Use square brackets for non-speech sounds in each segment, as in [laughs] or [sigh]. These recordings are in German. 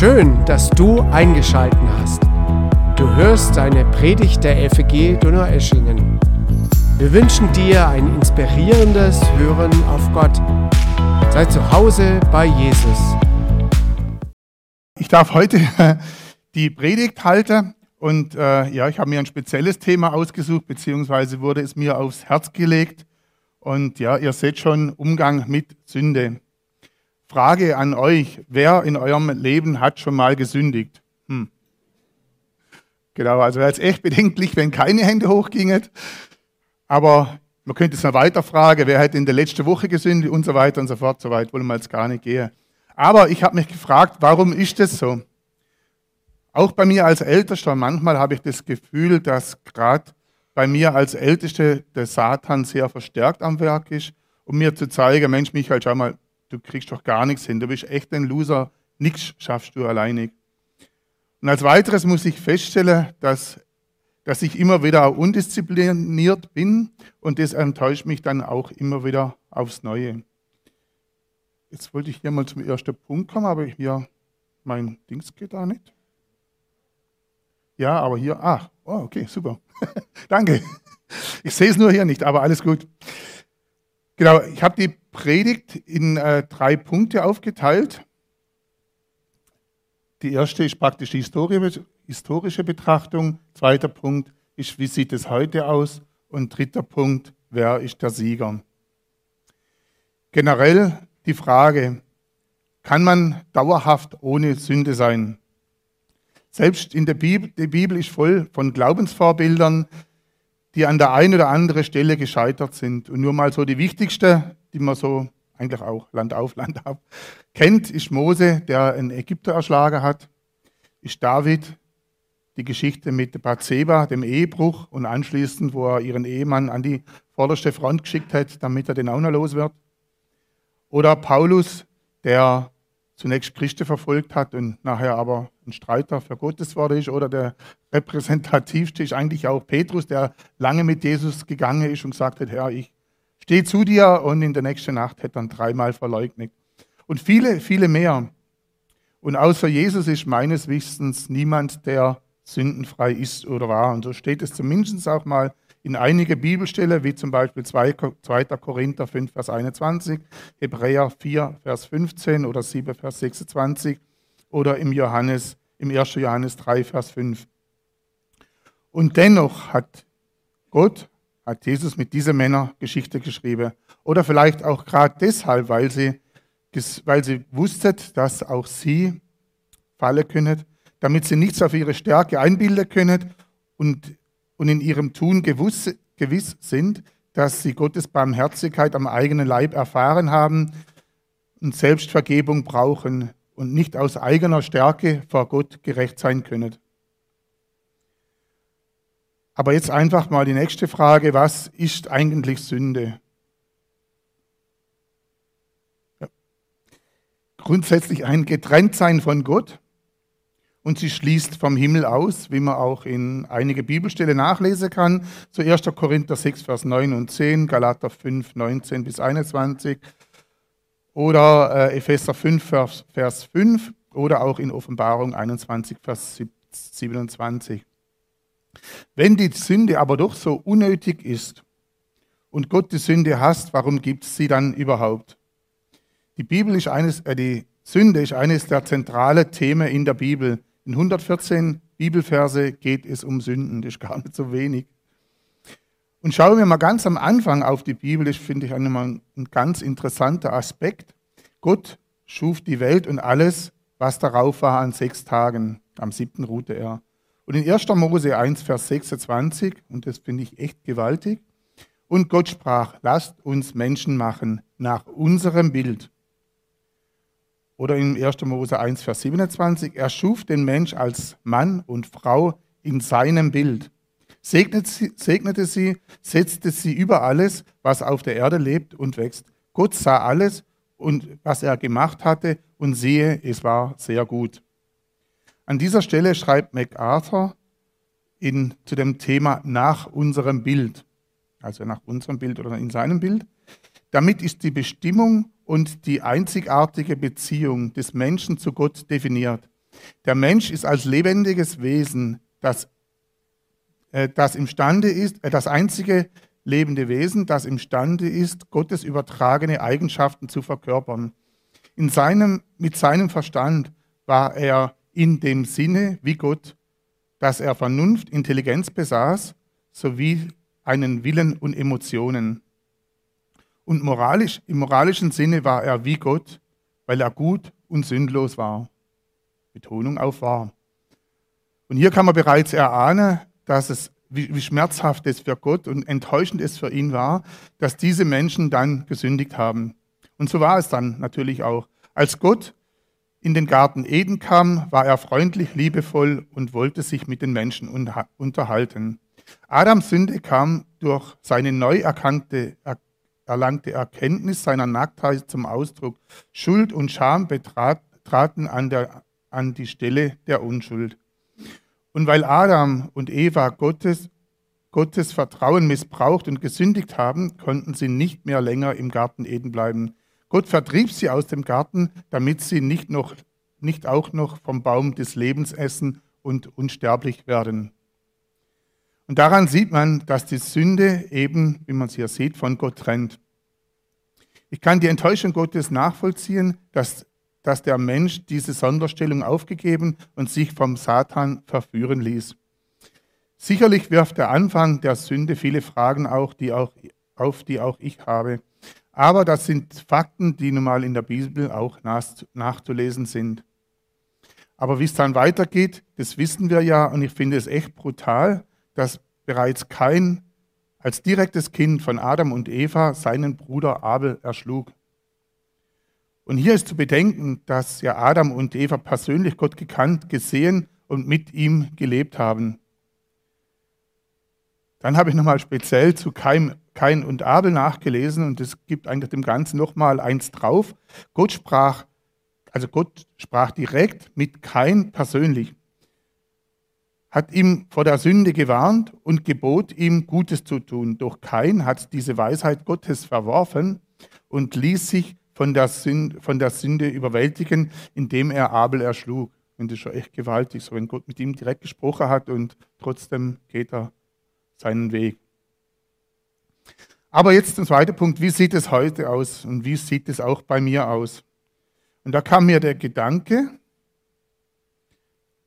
Schön, dass du eingeschalten hast. Du hörst eine Predigt der FEG Donaueschingen. Wir wünschen dir ein inspirierendes Hören auf Gott. Sei zu Hause bei Jesus. Ich darf heute [laughs] die Predigt halten und äh, ja, ich habe mir ein spezielles Thema ausgesucht, beziehungsweise wurde es mir aufs Herz gelegt. Und ja, ihr seht schon Umgang mit Sünde. Frage an euch, wer in eurem Leben hat schon mal gesündigt? Hm. Genau, also wäre es echt bedenklich, wenn keine Hände hochgingen. Aber man könnte es noch weiter fragen, wer hat in der letzten Woche gesündigt und so weiter und so fort. So weit wollen wir jetzt gar nicht gehen. Aber ich habe mich gefragt, warum ist das so? Auch bei mir als Ältester, manchmal habe ich das Gefühl, dass gerade bei mir als Älteste der Satan sehr verstärkt am Werk ist, um mir zu zeigen, Mensch, Michael, schau mal, du kriegst doch gar nichts hin, du bist echt ein Loser, nichts schaffst du alleinig. Und als weiteres muss ich feststellen, dass, dass ich immer wieder undiszipliniert bin und das enttäuscht mich dann auch immer wieder aufs Neue. Jetzt wollte ich hier mal zum ersten Punkt kommen, aber hier mein Dings geht da nicht. Ja, aber hier, ach, oh, okay, super. [laughs] Danke. Ich sehe es nur hier nicht, aber alles gut. Genau, ich habe die Predigt in äh, drei Punkte aufgeteilt. Die erste ist praktisch die historische Betrachtung. Zweiter Punkt ist, wie sieht es heute aus? Und dritter Punkt, wer ist der Sieger? Generell die Frage, kann man dauerhaft ohne Sünde sein? Selbst in der Bibel, die Bibel ist voll von Glaubensvorbildern, die an der einen oder anderen Stelle gescheitert sind. Und nur mal so die wichtigste, die man so eigentlich auch Land auf, [laughs] Land ab kennt, ist Mose, der einen Ägypter erschlagen hat, ist David, die Geschichte mit Bathseba, dem Ehebruch und anschließend, wo er ihren Ehemann an die vorderste Front geschickt hat, damit er den auch noch los wird. Oder Paulus, der zunächst Christen verfolgt hat und nachher aber ein Streiter für Gottes Wort ist. Oder der repräsentativste ist eigentlich auch Petrus, der lange mit Jesus gegangen ist und gesagt hat, Herr, ich stehe zu dir und in der nächsten Nacht hat dann dreimal verleugnet. Und viele, viele mehr. Und außer Jesus ist meines Wissens niemand, der sündenfrei ist oder war. Und so steht es zumindest auch mal in einige Bibelstellen, wie zum Beispiel 2. Korinther 5, Vers 21, Hebräer 4, Vers 15 oder 7, Vers 26 oder im, Johannes, im 1. Johannes 3, Vers 5. Und dennoch hat Gott, hat Jesus mit dieser Männer Geschichte geschrieben. Oder vielleicht auch gerade deshalb, weil sie, weil sie wussten, dass auch sie fallen können, damit sie nichts auf ihre Stärke einbilden können und und in ihrem Tun gewiss, gewiss sind, dass sie Gottes Barmherzigkeit am eigenen Leib erfahren haben und Selbstvergebung brauchen und nicht aus eigener Stärke vor Gott gerecht sein können. Aber jetzt einfach mal die nächste Frage, was ist eigentlich Sünde? Ja. Grundsätzlich ein Getrenntsein von Gott und sie schließt vom Himmel aus, wie man auch in einige Bibelstelle nachlesen kann. So 1. Korinther 6, Vers 9 und 10, Galater 5, 19 bis 21 oder äh, Epheser 5, Vers, Vers 5 oder auch in Offenbarung 21, Vers 27. Wenn die Sünde aber doch so unnötig ist und Gott die Sünde hasst, warum gibt es sie dann überhaupt? Die Bibel ist eines, äh, die Sünde ist eines der zentralen Themen in der Bibel. In 114 Bibelverse geht es um Sünden, das ist gar nicht so wenig. Und schauen wir mal ganz am Anfang auf die Bibel, das finde ich ein, ein ganz interessanter Aspekt. Gott schuf die Welt und alles, was darauf war, an sechs Tagen. Am siebten ruhte er. Und in 1. Mose 1, Vers 26, und das finde ich echt gewaltig, und Gott sprach, lasst uns Menschen machen nach unserem Bild oder in 1. Mose 1, Vers 27, er schuf den Mensch als Mann und Frau in seinem Bild. Segnete sie, setzte sie über alles, was auf der Erde lebt und wächst. Gott sah alles und was er gemacht hatte und siehe, es war sehr gut. An dieser Stelle schreibt MacArthur in, zu dem Thema nach unserem Bild, also nach unserem Bild oder in seinem Bild. Damit ist die Bestimmung und die einzigartige Beziehung des Menschen zu Gott definiert. Der Mensch ist als lebendiges Wesen das, äh, das imstande ist, äh, das einzige lebende Wesen, das imstande ist, Gottes übertragene Eigenschaften zu verkörpern. In seinem, mit seinem Verstand war er in dem Sinne wie Gott, dass er Vernunft, Intelligenz besaß, sowie einen Willen und Emotionen. Und moralisch, im moralischen Sinne war er wie Gott, weil er gut und sündlos war. Betonung auf war. Und hier kann man bereits erahnen, dass es, wie, wie schmerzhaft es für Gott und enttäuschend es für ihn war, dass diese Menschen dann gesündigt haben. Und so war es dann natürlich auch. Als Gott in den Garten Eden kam, war er freundlich, liebevoll und wollte sich mit den Menschen unterhalten. Adams Sünde kam durch seine neu erkannte, erlangte Erkenntnis seiner Nacktheit zum Ausdruck. Schuld und Scham betrat, traten an, der, an die Stelle der Unschuld. Und weil Adam und Eva Gottes, Gottes Vertrauen missbraucht und gesündigt haben, konnten sie nicht mehr länger im Garten Eden bleiben. Gott vertrieb sie aus dem Garten, damit sie nicht, noch, nicht auch noch vom Baum des Lebens essen und unsterblich werden. Und daran sieht man, dass die Sünde eben, wie man es hier sieht, von Gott trennt. Ich kann die Enttäuschung Gottes nachvollziehen, dass, dass der Mensch diese Sonderstellung aufgegeben und sich vom Satan verführen ließ. Sicherlich wirft der Anfang der Sünde viele Fragen auch, die auch, auf, die auch ich habe. Aber das sind Fakten, die nun mal in der Bibel auch nachzulesen sind. Aber wie es dann weitergeht, das wissen wir ja und ich finde es echt brutal, dass bereits Kain als direktes Kind von Adam und Eva seinen Bruder Abel erschlug. Und hier ist zu bedenken, dass ja Adam und Eva persönlich Gott gekannt, gesehen und mit ihm gelebt haben. Dann habe ich nochmal speziell zu Kain, und Abel nachgelesen und es gibt eigentlich dem Ganzen nochmal eins drauf. Gott sprach, also Gott sprach direkt mit Kain persönlich hat ihm vor der Sünde gewarnt und gebot ihm Gutes zu tun. Doch Kain hat diese Weisheit Gottes verworfen und ließ sich von der, Sünde, von der Sünde überwältigen, indem er Abel erschlug. Und das ist schon echt gewaltig, so wenn Gott mit ihm direkt gesprochen hat und trotzdem geht er seinen Weg. Aber jetzt zum zweiten Punkt, wie sieht es heute aus und wie sieht es auch bei mir aus? Und da kam mir der Gedanke,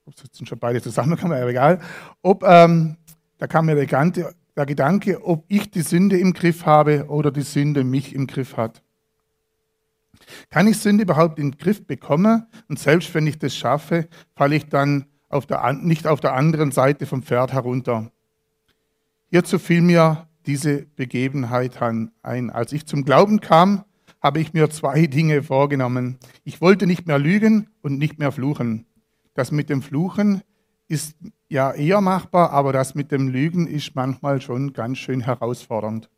ob sitzen schon beide zusammen, kann man ja egal, ob, ähm, da kam mir der Gedanke, der Gedanke, ob ich die Sünde im Griff habe oder die Sünde mich im Griff hat. Kann ich Sünde überhaupt den Griff bekommen? Und selbst wenn ich das schaffe, falle ich dann auf der, nicht auf der anderen Seite vom Pferd herunter. Hierzu fiel mir diese Begebenheit ein. Als ich zum Glauben kam, habe ich mir zwei Dinge vorgenommen. Ich wollte nicht mehr lügen und nicht mehr fluchen. Das mit dem Fluchen ist ja eher machbar, aber das mit dem Lügen ist manchmal schon ganz schön herausfordernd.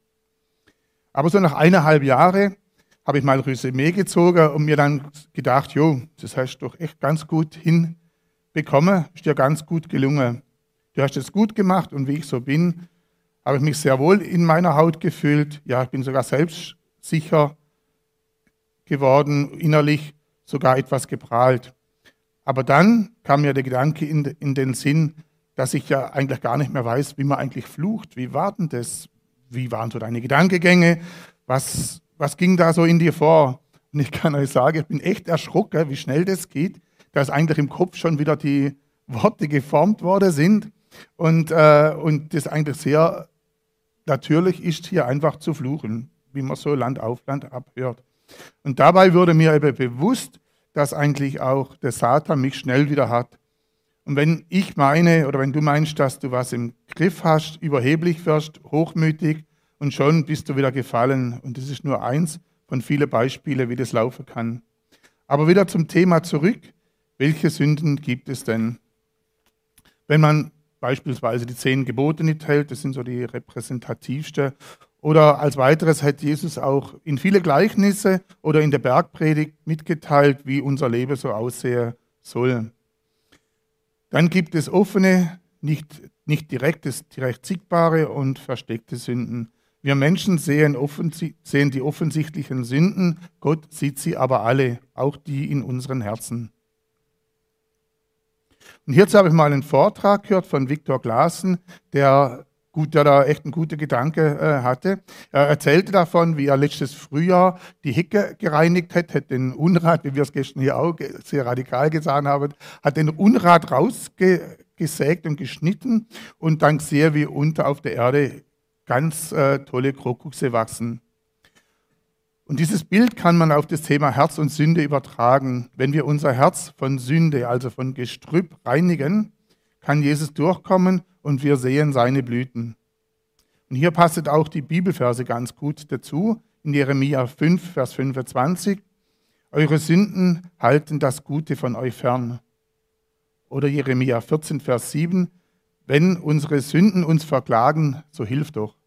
Aber so nach eineinhalb Jahren habe ich mal Resümee gezogen und mir dann gedacht, jo, das hast du doch echt ganz gut hinbekommen, ist dir ganz gut gelungen. Du hast es gut gemacht und wie ich so bin, habe ich mich sehr wohl in meiner Haut gefühlt. Ja, ich bin sogar selbstsicher geworden, innerlich sogar etwas geprahlt. Aber dann kam mir der Gedanke in, in, den Sinn, dass ich ja eigentlich gar nicht mehr weiß, wie man eigentlich flucht. Wie war denn das? Wie waren so deine Gedankengänge? Was, was ging da so in dir vor? Und ich kann euch sagen, ich bin echt erschrocken, wie schnell das geht, dass eigentlich im Kopf schon wieder die Worte geformt worden sind und, äh, und das eigentlich sehr natürlich ist, hier einfach zu fluchen, wie man so Land auf Land abhört. Und dabei wurde mir eben bewusst, dass eigentlich auch der Satan mich schnell wieder hat. Und wenn ich meine oder wenn du meinst, dass du was im Griff hast, überheblich wirst, hochmütig und schon bist du wieder gefallen. Und das ist nur eins von vielen Beispielen, wie das laufen kann. Aber wieder zum Thema zurück. Welche Sünden gibt es denn? Wenn man beispielsweise die zehn Gebote nicht hält, das sind so die repräsentativsten, oder als weiteres hat Jesus auch in viele Gleichnisse oder in der Bergpredigt mitgeteilt, wie unser Leben so aussehen soll. Dann gibt es offene, nicht, nicht direktes, direkt siegbare und versteckte Sünden. Wir Menschen sehen, sehen die offensichtlichen Sünden, Gott sieht sie aber alle, auch die in unseren Herzen. Und hierzu habe ich mal einen Vortrag gehört von Viktor Glasen, der, gut, der da echt einen guten Gedanke äh, hatte. Er erzählte davon, wie er letztes Frühjahr die Hecke gereinigt hat, hat den Unrat, wie wir es gestern hier auch sehr radikal gesagt haben, hat den Unrat rausgesägt und geschnitten und dann gesehen, wie unter auf der Erde ganz äh, tolle Krokusse wachsen. Und dieses Bild kann man auf das Thema Herz und Sünde übertragen. Wenn wir unser Herz von Sünde, also von Gestrüpp reinigen, kann Jesus durchkommen und wir sehen seine Blüten. Und hier passet auch die Bibelverse ganz gut dazu. In Jeremia 5, Vers 25. Eure Sünden halten das Gute von euch fern. Oder Jeremia 14, Vers 7. Wenn unsere Sünden uns verklagen, so hilf doch.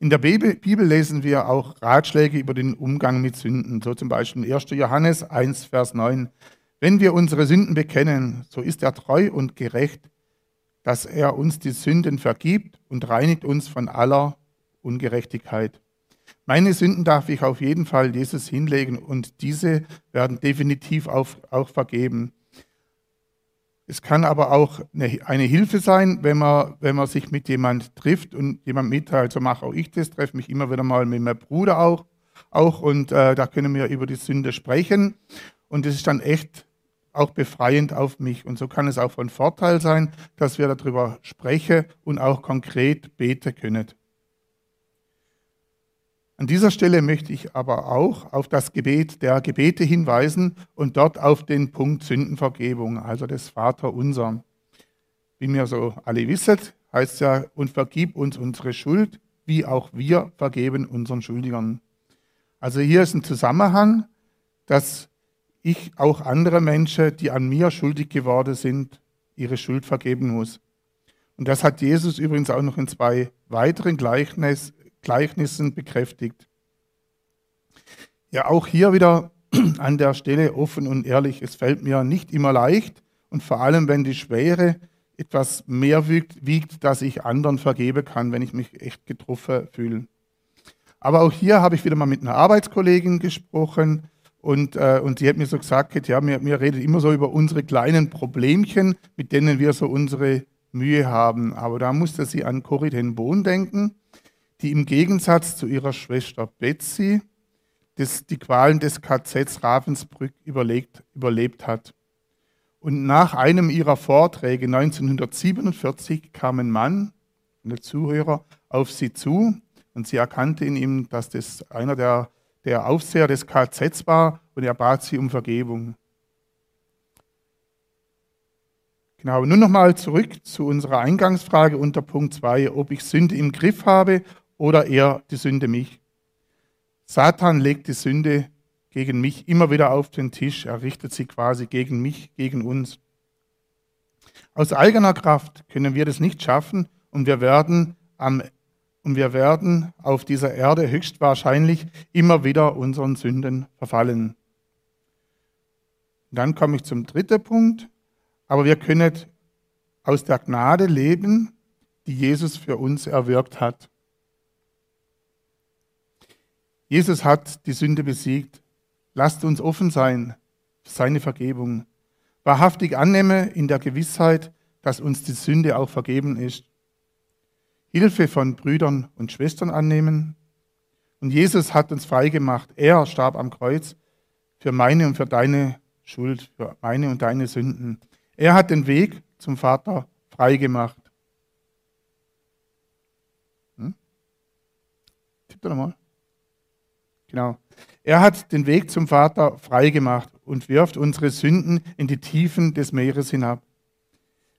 In der Bibel lesen wir auch Ratschläge über den Umgang mit Sünden, so zum Beispiel 1. Johannes 1, Vers 9. Wenn wir unsere Sünden bekennen, so ist er treu und gerecht, dass er uns die Sünden vergibt und reinigt uns von aller Ungerechtigkeit. Meine Sünden darf ich auf jeden Fall Jesus hinlegen und diese werden definitiv auch vergeben. Es kann aber auch eine, eine, Hilfe sein, wenn man, wenn man sich mit jemand trifft und jemand mitteilt, so mache auch ich das, treffe mich immer wieder mal mit meinem Bruder auch, auch und äh, da können wir über die Sünde sprechen und es ist dann echt auch befreiend auf mich und so kann es auch von Vorteil sein, dass wir darüber sprechen und auch konkret beten können. An dieser Stelle möchte ich aber auch auf das Gebet der Gebete hinweisen und dort auf den Punkt Sündenvergebung, also das Vaterunser. Wie wir so alle wissen, heißt ja, und vergib uns unsere Schuld, wie auch wir vergeben unseren Schuldigern. Also hier ist ein Zusammenhang, dass ich auch andere Menschen, die an mir schuldig geworden sind, ihre Schuld vergeben muss. Und das hat Jesus übrigens auch noch in zwei weiteren Gleichnis, Gleichnissen bekräftigt. Ja, auch hier wieder [clears throat] an der Stelle offen und ehrlich, es fällt mir nicht immer leicht und vor allem, wenn die Schwere etwas mehr wiegt, wiegt, dass ich anderen vergeben kann, wenn ich mich echt getroffen fühle. Aber auch hier habe ich wieder mal mit einer Arbeitskollegin gesprochen und, äh, und die hat mir so gesagt, ja, wir, wir reden immer so über unsere kleinen Problemchen, mit denen wir so unsere Mühe haben. Aber da musste sie an Corrie ten Bohn denken die im Gegensatz zu ihrer Schwester Betsy das, die Qualen des KZs Ravensbrück überlebt, überlebt hat. Und nach einem ihrer Vorträge 1947 kam ein Mann, ein Zuhörer, auf sie zu und sie erkannte in ihm, dass das einer der, der Aufseher des KZs war und er bat sie um Vergebung. Genau, nun nochmal zurück zu unserer Eingangsfrage unter Punkt 2, ob ich Sünde im Griff habe oder eher die Sünde mich. Satan legt die Sünde gegen mich immer wieder auf den Tisch. Er richtet sie quasi gegen mich, gegen uns. Aus eigener Kraft können wir das nicht schaffen und wir werden, am, und wir werden auf dieser Erde höchstwahrscheinlich immer wieder unseren Sünden verfallen. dann komme ich zum dritten Punkt. Aber wir können aus der Gnade leben, die Jesus für uns erwirkt hat. Jesus hat die Sünde besiegt. Lasst uns offen sein für seine Vergebung. Wahrhaftig annehme in der Gewissheit, dass uns die Sünde auch vergeben ist. Hilfe von Brüdern und Schwestern annehmen. Und Jesus hat uns freigemacht. Er starb am Kreuz für meine und für deine Schuld, für meine und deine Sünden. Er hat den Weg zum Vater freigemacht. Hm? Tipp doch nochmal. Genau. Er hat den Weg zum Vater freigemacht und wirft unsere Sünden in die Tiefen des Meeres hinab.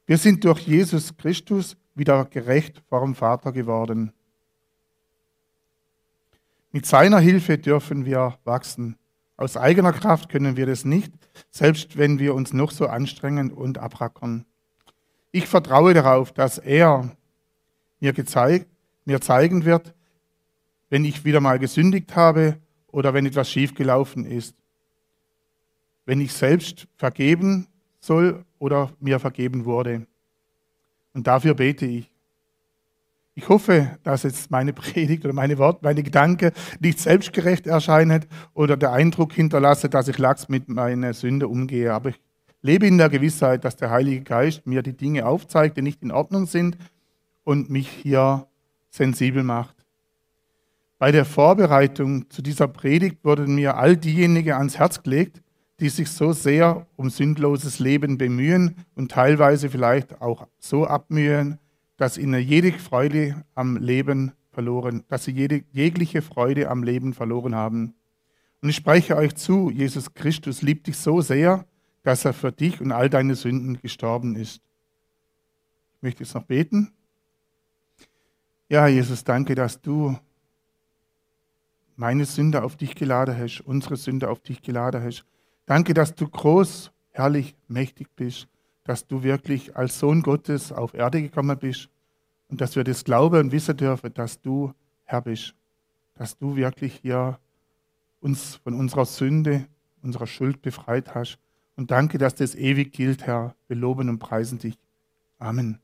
Wir sind durch Jesus Christus wieder gerecht vor dem Vater geworden. Mit seiner Hilfe dürfen wir wachsen. Aus eigener Kraft können wir das nicht, selbst wenn wir uns noch so anstrengen und abrackern. Ich vertraue darauf, dass er mir, gezeigt, mir zeigen wird, wenn ich wieder mal gesündigt habe oder wenn etwas schiefgelaufen ist. Wenn ich selbst vergeben soll oder mir vergeben wurde. Und dafür bete ich. Ich hoffe, dass jetzt meine Predigt oder meine Worte, meine Gedanken nicht selbstgerecht erscheinen oder der Eindruck hinterlasse, dass ich lax mit meiner Sünde umgehe. Aber ich lebe in der Gewissheit, dass der Heilige Geist mir die Dinge aufzeigt, die nicht in Ordnung sind und mich hier sensibel macht. Bei der Vorbereitung zu dieser Predigt wurden mir all diejenigen ans Herz gelegt, die sich so sehr um sündloses Leben bemühen und teilweise vielleicht auch so abmühen, dass ihnen jede Freude am Leben verloren, dass sie jede, jegliche Freude am Leben verloren haben. Und ich spreche euch zu, Jesus Christus liebt dich so sehr, dass er für dich und all deine Sünden gestorben ist. Ich möchte jetzt noch beten. Ja, Jesus, danke, dass du meine Sünde auf dich geladen hast, unsere Sünde auf dich geladen hast. Danke, dass du groß, herrlich, mächtig bist, dass du wirklich als Sohn Gottes auf Erde gekommen bist und dass wir das glauben und wissen dürfen, dass du Herr bist, dass du wirklich hier uns von unserer Sünde, unserer Schuld befreit hast. Und danke, dass das ewig gilt, Herr. Wir loben und preisen dich. Amen.